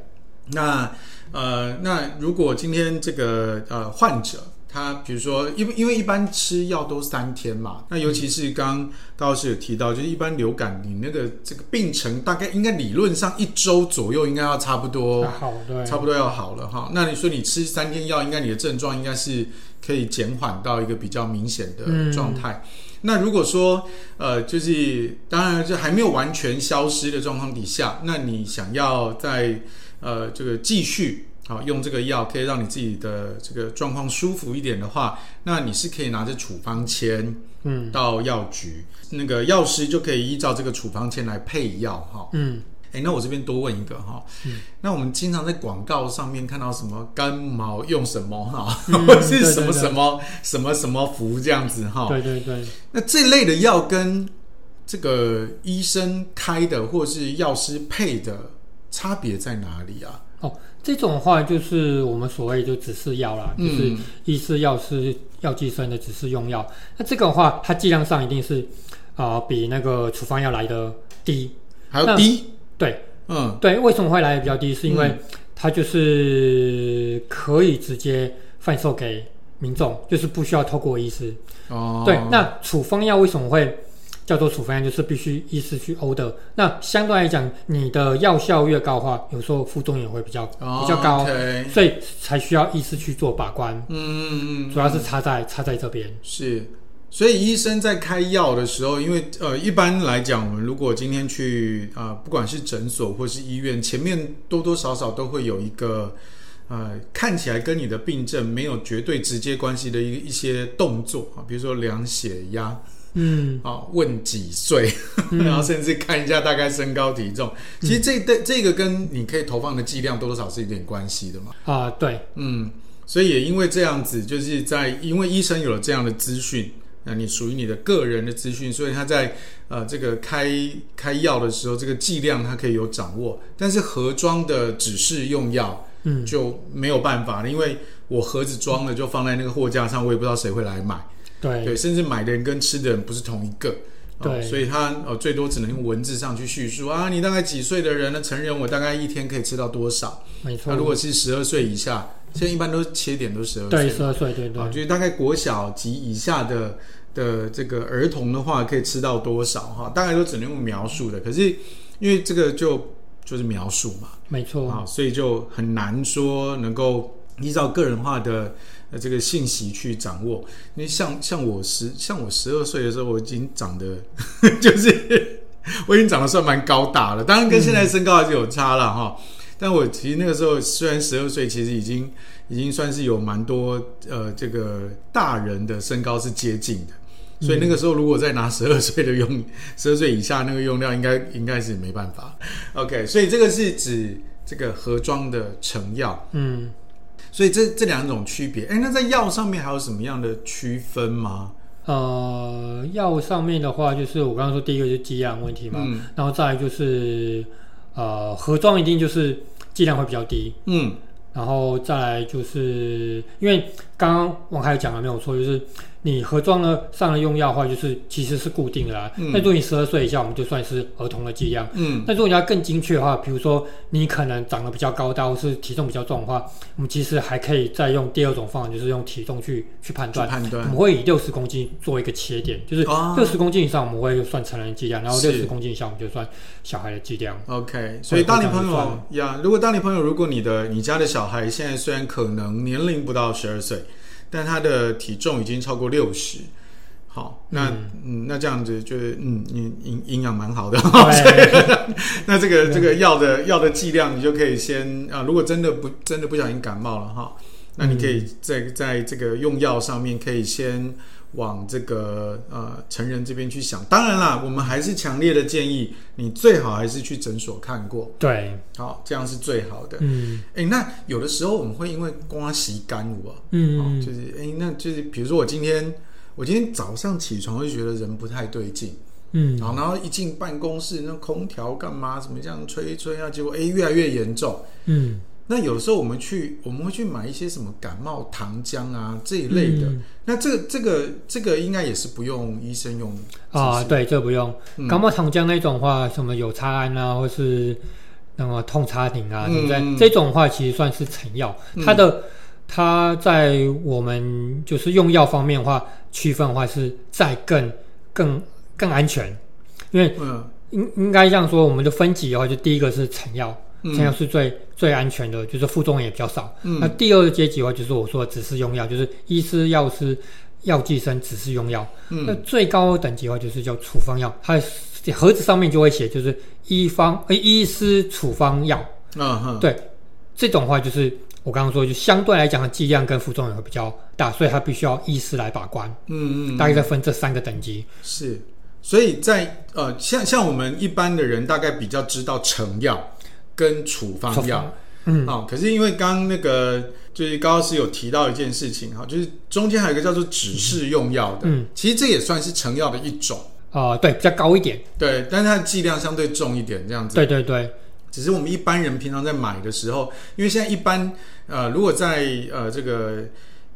那呃，那如果今天这个呃患者，他比如说，因为因为一般吃药都三天嘛，那尤其是刚刚高老师有提到，就是一般流感，你那个这个病程大概应该理论上一周左右应该要差不多好，对，差不多要好了哈。那你说你吃三天药，应该你的症状应该是可以减缓到一个比较明显的状态。嗯、那如果说呃，就是当然就还没有完全消失的状况底下，那你想要在呃这个继续。好，用这个药可以让你自己的这个状况舒服一点的话，那你是可以拿着处方签，嗯，到药局，嗯、那个药师就可以依照这个处方签来配药，哈，嗯，哎，那我这边多问一个哈，嗯，那我们经常在广告上面看到什么干毛用什么哈，嗯、或是什么什么什么什么服这样子哈，对对对，那这类的药跟这个医生开的或是药师配的差别在哪里啊？哦。这种的话就是我们所谓就指示药啦，嗯、就是医师、药师、药剂师的指示用药。那这个的话，它剂量上一定是啊、呃、比那个处方药来的低，还要低。对，嗯，对，为什么会来的比较低？是因为它就是可以直接贩售给民众，就是不需要透过医师。哦，对，那处方药为什么会？叫做处方药，就是必须医师去 order。那相对来讲，你的药效越高的话，有时候副作用也会比较、oh, 比较高.所以才需要医师去做把关。嗯嗯嗯，主要是差在差在这边。是，所以医生在开药的时候，因为呃，一般来讲，我们如果今天去啊、呃，不管是诊所或是医院，前面多多少少都会有一个呃，看起来跟你的病症没有绝对直接关系的一一些动作啊，比如说量血压。嗯，啊、哦，问几岁，嗯、然后甚至看一下大概身高体重。嗯、其实这这这个跟你可以投放的剂量多多少少是有点关系的嘛。啊，对，嗯，所以也因为这样子，就是在因为医生有了这样的资讯，那你属于你的个人的资讯，所以他在呃这个开开药的时候，这个剂量他可以有掌握。但是盒装的指示用药，嗯，就没有办法了，因为我盒子装了就放在那个货架上，我也不知道谁会来买。对对，甚至买的人跟吃的人不是同一个。对、哦，所以他呃最多只能用文字上去叙述啊，你大概几岁的人呢？成人我大概一天可以吃到多少？没错。那如果是十二岁以下，现在一般都切点都十二岁。对，十二岁，对对。啊，就是大概国小及以下的的这个儿童的话，可以吃到多少？哈，大概都只能用描述的。可是因为这个就就是描述嘛，没错啊，所以就很难说能够依照个人化的。呃，这个信息去掌握，因为像像我十像我十二岁的时候，我已经长得 就是我已经长得算蛮高大了，当然跟现在身高还是有差了哈。但我其实那个时候虽然十二岁，其实已经已经算是有蛮多呃这个大人的身高是接近的，所以那个时候如果再拿十二岁的用十二岁以下那个用料，应该应该是没办法。OK，所以这个是指这个盒装的成药，嗯。所以这这两种区别，哎，那在药上面还有什么样的区分吗？呃，药上面的话，就是我刚刚说第一个就是剂量问题嘛，嗯、然后再来就是呃，盒装一定就是剂量会比较低，嗯，然后再来就是因为刚刚王凯讲了没有错，就是。你盒装呢上了用药的话，就是其实是固定的啦。那、嗯、如果你十二岁以下，我们就算是儿童的剂量。嗯。那如果你要更精确的话，比如说你可能长得比较高大，或是体重比较重的话，我们其实还可以再用第二种方法，就是用体重去去判断。判断。我们会以六十公斤做一个切点，就是六十公斤以上我们会算成人剂量，然后六十公斤以下我们就算小孩的剂量。OK。所以当你朋友呀，如果当你朋友，如果你的你家的小孩现在虽然可能年龄不到十二岁。但他的体重已经超过六十，好，那嗯，嗯，那这样子就是嗯，营营营养蛮好的，对。那这个这个药的药的剂量，你就可以先啊，如果真的不真的不小心感冒了哈，那你可以在在这个用药上面可以先。往这个呃成人这边去想，当然啦，我们还是强烈的建议你最好还是去诊所看过。对，好，这样是最好的。嗯，哎，那有的时候我们会因为刮洗干物啊，嗯，就是哎，那就是比如说我今天我今天早上起床就觉得人不太对劲，嗯，然后然后一进办公室那空调干嘛，怎么这样吹一吹啊，结果哎越来越严重，嗯。那有时候我们去，我们会去买一些什么感冒糖浆啊这一类的。嗯、那这个这个这个应该也是不用医生用啊？对，这不用。嗯、感冒糖浆那种话，什么有擦安啊，或是那么痛擦停啊，对不对？嗯、这种话其实算是成药。嗯、它的它在我们就是用药方面的话，区分的话是再更更更安全，因为应应该这样说，我们的分级的话，就第一个是成药。成药是最最安全的，就是副作用也比较少。嗯、那第二个阶级的话，就是我说的指示用药，就是医师、药师、药剂生指示用药。嗯、那最高等级的话，就是叫处方药，它盒子上面就会写，就是医方呃，医师处方药。嗯哼，对，这种话就是我刚刚说，就相对来讲的剂量跟副作用会比较大，所以它必须要医师来把关。嗯嗯，大概在分这三个等级。是，所以在呃，像像我们一般的人，大概比较知道成药。跟处方药，嗯，好、哦，可是因为刚刚那个就是高老师有提到一件事情哈，就是中间还有一个叫做指示用药的，嗯，其实这也算是成药的一种。啊、呃，对，比较高一点，对，但是它的剂量相对重一点，这样子，对对对，只是我们一般人平常在买的时候，因为现在一般呃，如果在呃这个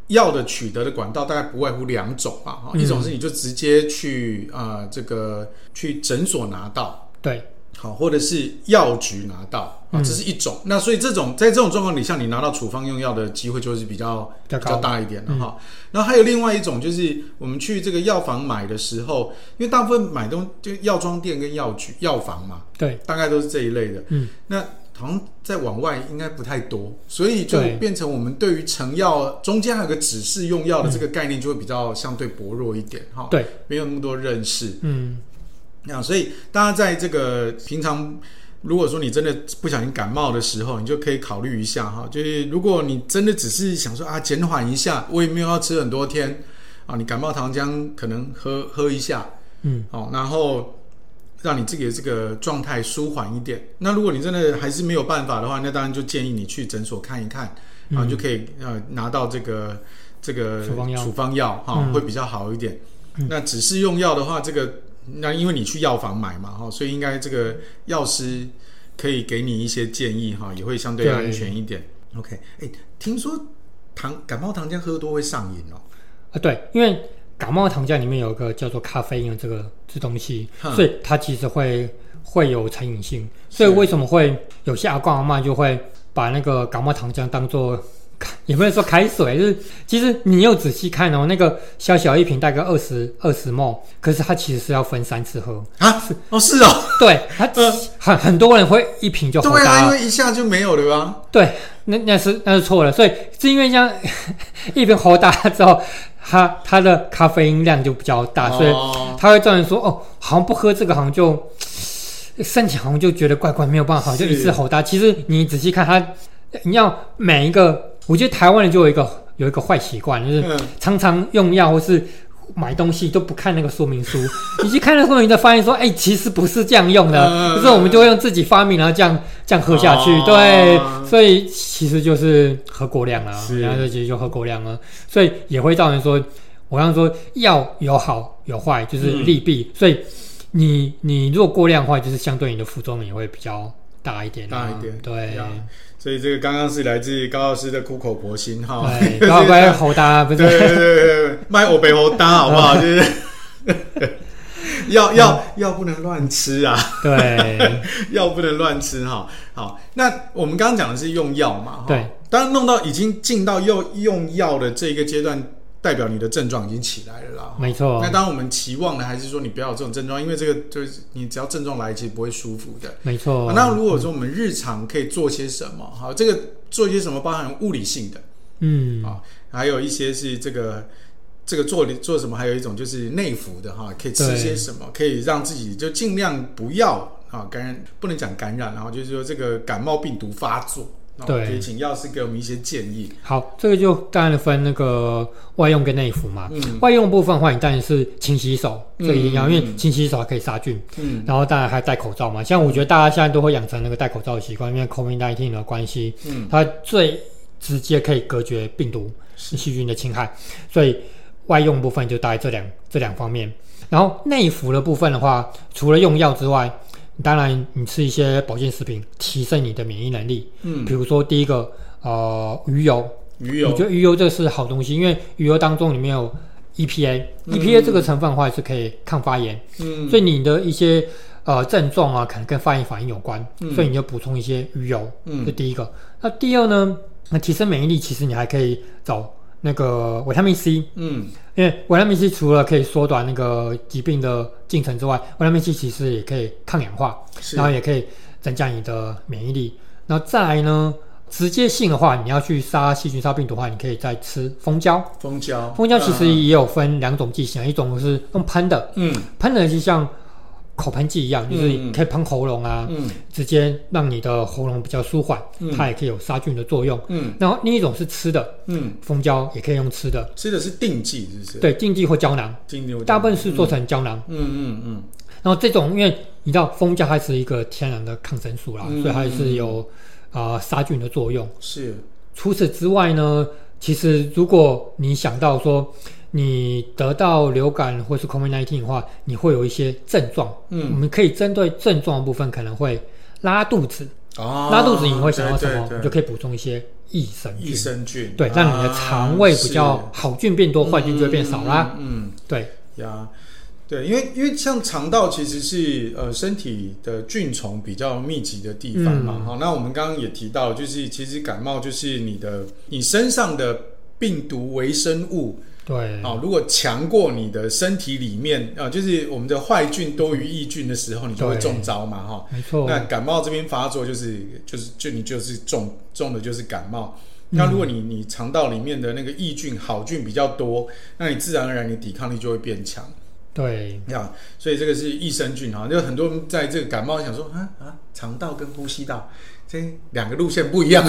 药的取得的管道，大概不外乎两种吧，哈、嗯，一种是你就直接去啊、呃、这个去诊所拿到，对。好，或者是药局拿到啊，这是一种。嗯、那所以这种在这种状况底下你拿到处方用药的机会就是比较比较大一点的哈。然后还有另外一种，就是我们去这个药房买的时候，因为大部分买东就药妆店跟药局、药房嘛，对，大概都是这一类的。嗯，那好像在往外应该不太多，所以就变成我们对于成药中间还有个指示用药的这个概念就会比较相对薄弱一点哈。对，没有那么多认识。嗯。那所以大家在这个平常，如果说你真的不小心感冒的时候，你就可以考虑一下哈，就是如果你真的只是想说啊减缓一下，我也没有要吃很多天啊，你感冒糖浆可能喝喝一下，嗯，哦，然后让你自己的这个状态舒缓一点。那如果你真的还是没有办法的话，那当然就建议你去诊所看一看，然后就可以呃拿到这个这个处方药，处方药哈会比较好一点。那只是用药的话，这个。那因为你去药房买嘛，哈，所以应该这个药师可以给你一些建议，哈，也会相对安全一点。OK，哎，听说糖感冒糖浆喝多会上瘾哦。啊，对，因为感冒糖浆里面有一个叫做咖啡因的这个这东西，所以它其实会会有成瘾性。所以为什么会有些阿公阿妈就会把那个感冒糖浆当做？也不能说开水，就是其实你又仔细看哦，那个小小一瓶大概二十二十 ml，可是它其实是要分三次喝啊。是哦，是哦，对，它很很多人会一瓶就喝大，因为一下就没有了吧？对，那那是那是错了，所以是因为这样 一瓶喝大之后，它它的咖啡因量就比较大，所以他会这样说哦，好像不喝这个好像就身体好像就觉得怪怪，没有办法，就一次吼大。其实你仔细看它，你要每一个。我觉得台湾人就有一个有一个坏习惯，就是常常用药或是买东西都不看那个说明书。你去看那个说明，就发现说，哎、欸，其实不是这样用的。就是我们就会用自己发明，然后这样这样喝下去。对，所以其实就是喝过量了，然后就其实就喝过量了，所以也会造成说，我刚刚说药有好有坏，就是利弊。所以你你如果过量的话，就是相对你的副作用也会比较大一点。大一点，对。所以这个刚刚是来自高老师的苦口婆心哈，高老师好大，不是？对对对，卖欧北好大，好不好？就是药药药不能乱吃啊，对，药不能乱吃哈。好，那我们刚刚讲的是用药嘛，对，当弄到已经进到用用药的这个阶段。代表你的症状已经起来了啦，没错。那当然我们期望的还是说你不要有这种症状，因为这个就是你只要症状来，其实不会舒服的，没错。那如果说我们日常可以做些什么，哈，这个做一些什么，包含物理性的，嗯，啊，还有一些是这个这个做做什么，还有一种就是内服的哈，可以吃些什么，可以让自己就尽量不要啊感染，不能讲感染，然后就是说这个感冒病毒发作。对，可以请药师给我们一些建议。好，这个就当然分那个外用跟内服嘛。嗯，外用部分的话，你当然是勤洗手，这个一定要，因为勤洗手还可以杀菌。嗯，然后当然还戴口罩嘛。像我觉得大家现在都会养成那个戴口罩的习惯，因为 COVID-19 的关系，嗯，它最直接可以隔绝病毒、细菌的侵害。所以外用部分就大概这两这两方面。然后内服的部分的话，除了用药之外，当然，你吃一些保健食品，提升你的免疫能力。嗯，比如说第一个，呃，鱼油。鱼油，我觉得鱼油这是好东西，因为鱼油当中里面有 EPA，EPA、嗯、EPA 这个成分的话是可以抗发炎。嗯，所以你的一些呃症状啊，可能跟发炎反应有关。嗯，所以你就补充一些鱼油。嗯，这第一个。那第二呢？那提升免疫力，其实你还可以找。那个维他命 C，嗯，因为维他命 C 除了可以缩短那个疾病的进程之外，维他命 C 其实也可以抗氧化，然后也可以增加你的免疫力。然后再来呢，直接性的话，你要去杀细菌、杀病毒的话，你可以再吃蜂胶。蜂胶，蜂胶其实也有分两种剂型，嗯、一种是用喷的，嗯，喷的就像。口喷剂一样，就是可以喷喉咙啊，嗯，直接让你的喉咙比较舒缓，嗯，它也可以有杀菌的作用，嗯。然后另一种是吃的，嗯，蜂胶也可以用吃的，吃的是定剂，是不是？对，定剂或胶囊，大部分是做成胶囊，嗯嗯嗯。然后这种，因为你知道蜂胶它是一个天然的抗生素啦，所以还是有啊杀菌的作用。是。除此之外呢，其实如果你想到说。你得到流感或是 COVID-19 的话，你会有一些症状。嗯，我们可以针对症状的部分，可能会拉肚子。哦，拉肚子你会想到什么？你就可以补充一些益生菌。益生菌，对，让你的肠胃比较好菌变多，坏菌就会变少啦。嗯，对呀，对，因为因为像肠道其实是呃身体的菌虫比较密集的地方嘛。好，那我们刚刚也提到，就是其实感冒就是你的你身上的病毒微生物。对啊，如果强过你的身体里面啊，就是我们的坏菌多于益菌的时候，你就会中招嘛，哈。没错。那感冒这边发作就是就是就你就是中中的就是感冒。那如果你你肠道里面的那个益菌好菌比较多，那你自然而然你抵抗力就会变强。对，呀，所以这个是益生菌哈，就很多人在这个感冒想说啊啊，肠道跟呼吸道。这两个路线不一样，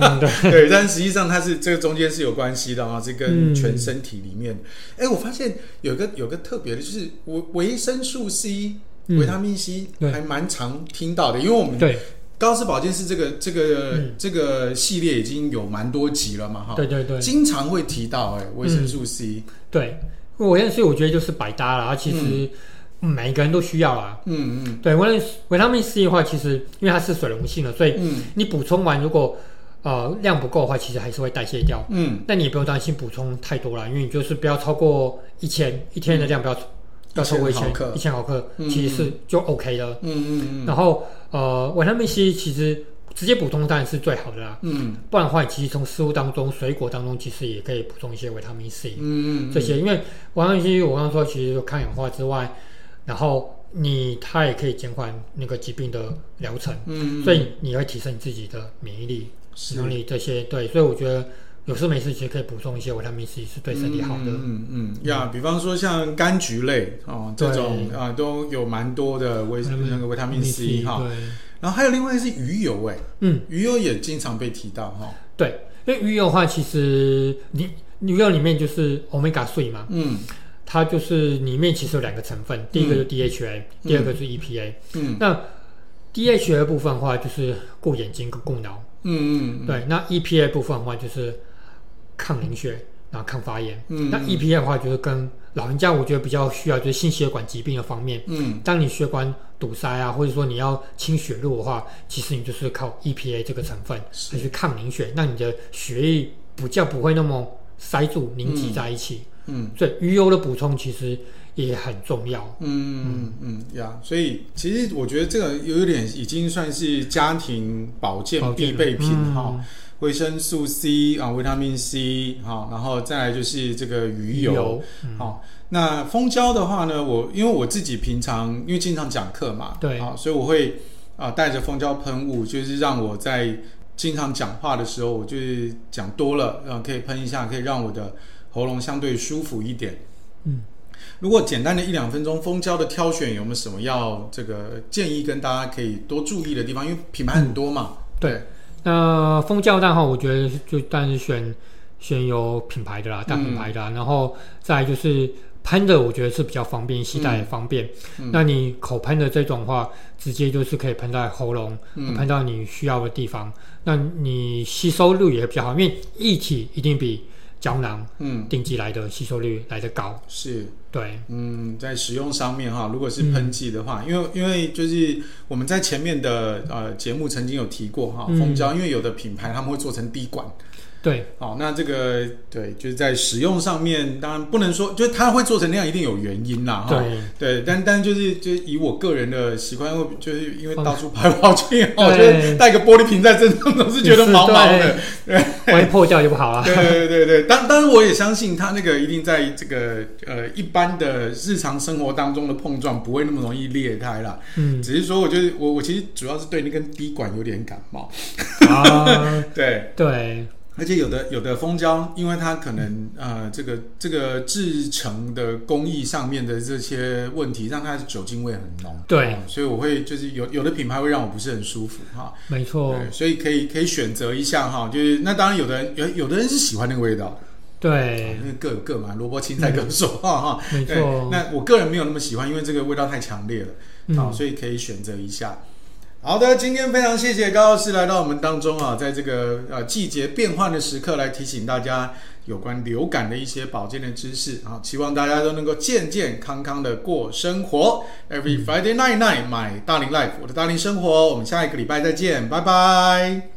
嗯、对，对，但实际上它是这个中间是有关系的啊，这跟全身体里面，哎、嗯，我发现有个有个特别的，就是维维生素 C、嗯、维他命 C 还蛮常听到的，因为我们对。高老师保健室这个这个、嗯、这个系列已经有蛮多集了嘛，哈，对对对，经常会提到哎维生素 C，、嗯、对，维生素 C 我觉得就是百搭了，其实。嗯每一个人都需要啊，嗯嗯，对，维维他命 C 的话，其实因为它是水溶性的，所以你补充完，如果呃量不够的话，其实还是会代谢掉。嗯，那你也不用担心补充太多了，因为你就是不要超过一千，一天的量不要、嗯、不要超过一千一千毫克，其实是就 OK 了。嗯嗯嗯。然后呃，维他命 C 其实直接补充当然是最好的啦。嗯。不然的话，其实从食物当中、水果当中，其实也可以补充一些维他命 C。嗯嗯。这些，因为维他命 C 我刚刚说，其实抗氧化之外，然后。你它也可以减缓那个疾病的疗程，嗯，所以你会提升你自己的免疫力、能力这些，对，所以我觉得有时候没事其实可以补充一些维他命 C 是对身体好的，嗯嗯呀，比方说像柑橘类哦这种啊都有蛮多的维那个维他命 C 哈，然后还有另外是鱼油哎，嗯，鱼油也经常被提到哈，对，因为鱼油的话其实你鱼油里面就是 Omega 3嘛，嗯。它就是里面其实有两个成分，第一个是 DHA，、嗯、第二个是 EPA。嗯，那 DHA 部分的话就是顾眼睛跟顾脑。嗯嗯，对。那 EPA 部分的话就是抗凝血，然后抗发炎。嗯，那 EPA 的话就是跟老人家我觉得比较需要就是心血管疾病的方面。嗯，当你血管堵塞啊，或者说你要清血路的话，其实你就是靠 EPA 这个成分来去抗凝血，让你的血液比较不会那么塞住凝集在一起。嗯嗯，所以鱼油的补充其实也很重要。嗯嗯嗯呀，所以其实我觉得这个有点已经算是家庭保健必备品哈。维、嗯、生素 C 啊，维他命 C 哈，然后再来就是这个鱼油。好，那蜂胶的话呢，我因为我自己平常因为经常讲课嘛，对啊，所以我会啊带着蜂胶喷雾，就是让我在经常讲话的时候，我就是讲多了，然后可以喷一下，可以让我的。喉咙相对舒服一点。嗯，如果简单的一两分钟，蜂胶的挑选有没有什么要这个建议跟大家可以多注意的地方？因为品牌很多嘛。嗯、对，那蜂胶的话，我觉得就当然是选选有品牌的啦，大品牌的，嗯、然后再来就是喷的，我觉得是比较方便，携带也方便。嗯、那你口喷的这种话，直接就是可以喷在喉咙，嗯、喷到你需要的地方，那你吸收率也比较好，因为液体一定比。胶囊，嗯，定剂来的吸收率来得高，是。对，嗯，在使用上面哈，如果是喷剂的话，嗯、因为因为就是我们在前面的呃节目曾经有提过哈，蜂胶，嗯、因为有的品牌他们会做成滴管。对，好，那这个对，就是在使用上面，当然不能说，就是它会做成那样，一定有原因啦，哈。对，对，但但就是就是以我个人的习惯，就是因为到处跑来跑去，我觉得带个玻璃瓶在身上总是觉得毛毛的，对，万一破掉就不好了。对对对对，当当然我也相信它那个一定在这个呃一般的日常生活当中的碰撞不会那么容易裂开啦。嗯，只是说我觉得我我其实主要是对那根滴管有点感冒。啊，对 对。而且有的有的蜂胶，因为它可能呃这个这个制成的工艺上面的这些问题，让它的酒精味很浓。对、嗯，所以我会就是有有的品牌会让我不是很舒服哈。没错，所以可以可以选择一下哈，就是那当然有的人有有的人是喜欢那个味道的。对，因为各有各嘛，萝卜青菜各说哈哈。没错，那我个人没有那么喜欢，因为这个味道太强烈了啊，嗯、所以可以选择一下。好的，今天非常谢谢高老师来到我们当中啊，在这个呃季节变换的时刻来提醒大家有关流感的一些保健的知识啊，希望大家都能够健健康康的过生活。Every Friday night night，买大龄 life，我的大龄生活，我们下一个礼拜再见，拜拜。